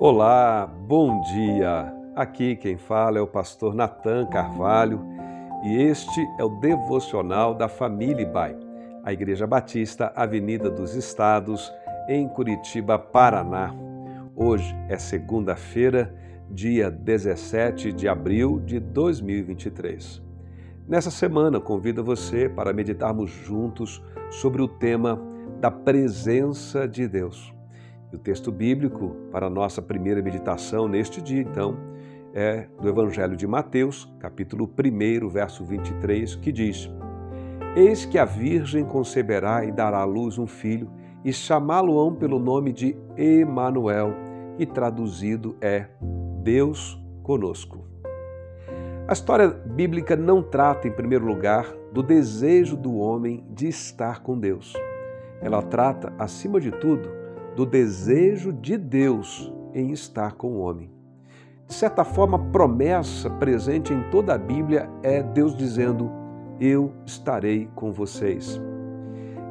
Olá, bom dia. Aqui quem fala é o pastor Nathan Carvalho e este é o devocional da Família Bai, a Igreja Batista Avenida dos Estados, em Curitiba, Paraná. Hoje é segunda-feira, dia 17 de abril de 2023. Nessa semana, convido você para meditarmos juntos sobre o tema da presença de Deus. E o texto bíblico para a nossa primeira meditação neste dia, então, é do Evangelho de Mateus, capítulo 1, verso 23, que diz: Eis que a Virgem conceberá e dará à luz um filho, e chamá-lo-ão pelo nome de Emanuel, e traduzido é Deus conosco. A história bíblica não trata, em primeiro lugar, do desejo do homem de estar com Deus. Ela trata, acima de tudo, do desejo de Deus em estar com o homem. De certa forma, a promessa presente em toda a Bíblia é Deus dizendo: Eu estarei com vocês.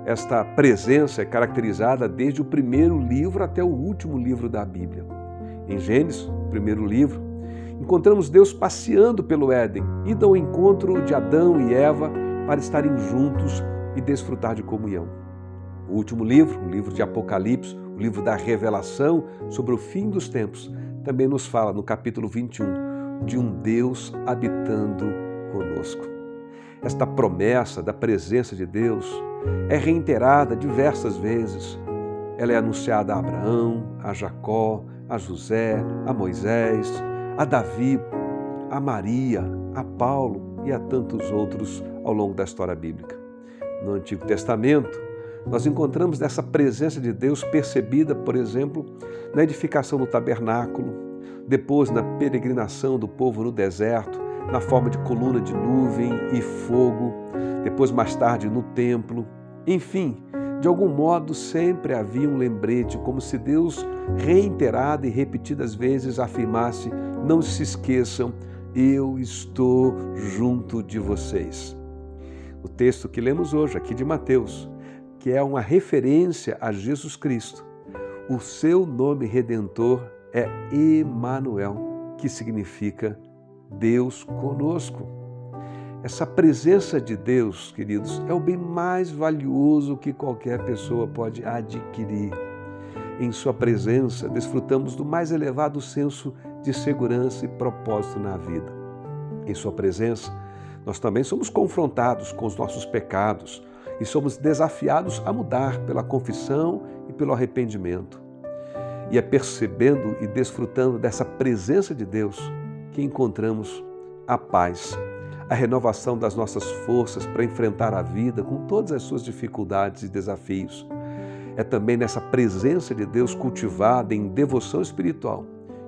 Esta presença é caracterizada desde o primeiro livro até o último livro da Bíblia. Em Gênesis, primeiro livro, encontramos Deus passeando pelo Éden, indo ao encontro de Adão e Eva para estarem juntos e desfrutar de comunhão. O último livro, o livro de Apocalipse, o livro da revelação sobre o fim dos tempos, também nos fala no capítulo 21 de um Deus habitando conosco. Esta promessa da presença de Deus é reiterada diversas vezes. Ela é anunciada a Abraão, a Jacó, a José, a Moisés, a Davi, a Maria, a Paulo e a tantos outros ao longo da história bíblica. No Antigo Testamento, nós encontramos essa presença de Deus percebida, por exemplo, na edificação do tabernáculo, depois na peregrinação do povo no deserto, na forma de coluna de nuvem e fogo, depois mais tarde no templo. Enfim, de algum modo sempre havia um lembrete, como se Deus, reiterada e repetidas vezes, afirmasse: Não se esqueçam, eu estou junto de vocês. O texto que lemos hoje, aqui de Mateus, que é uma referência a Jesus Cristo. O seu nome redentor é Emanuel, que significa Deus conosco. Essa presença de Deus, queridos, é o bem mais valioso que qualquer pessoa pode adquirir. Em Sua presença, desfrutamos do mais elevado senso de segurança e propósito na vida. Em Sua presença, nós também somos confrontados com os nossos pecados, e somos desafiados a mudar pela confissão e pelo arrependimento. E é percebendo e desfrutando dessa presença de Deus que encontramos a paz, a renovação das nossas forças para enfrentar a vida com todas as suas dificuldades e desafios. É também nessa presença de Deus cultivada em devoção espiritual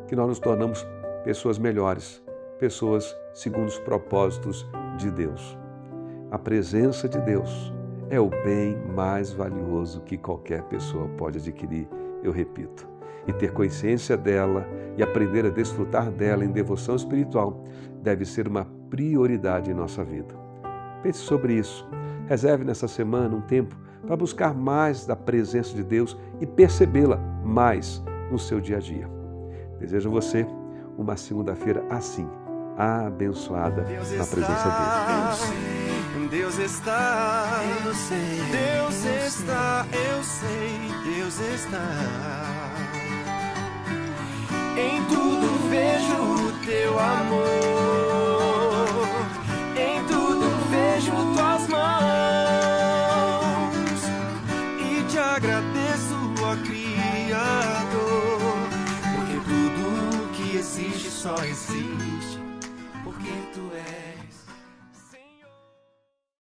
que nós nos tornamos pessoas melhores, pessoas segundo os propósitos de Deus. A presença de Deus é o bem mais valioso que qualquer pessoa pode adquirir, eu repito. E ter consciência dela e aprender a desfrutar dela em devoção espiritual deve ser uma prioridade em nossa vida. Pense sobre isso. Reserve nessa semana um tempo para buscar mais da presença de Deus e percebê-la mais no seu dia a dia. Desejo a você uma segunda-feira assim, abençoada na presença dele. Deus está, eu sei. Deus está, eu sei. Deus está. Em tudo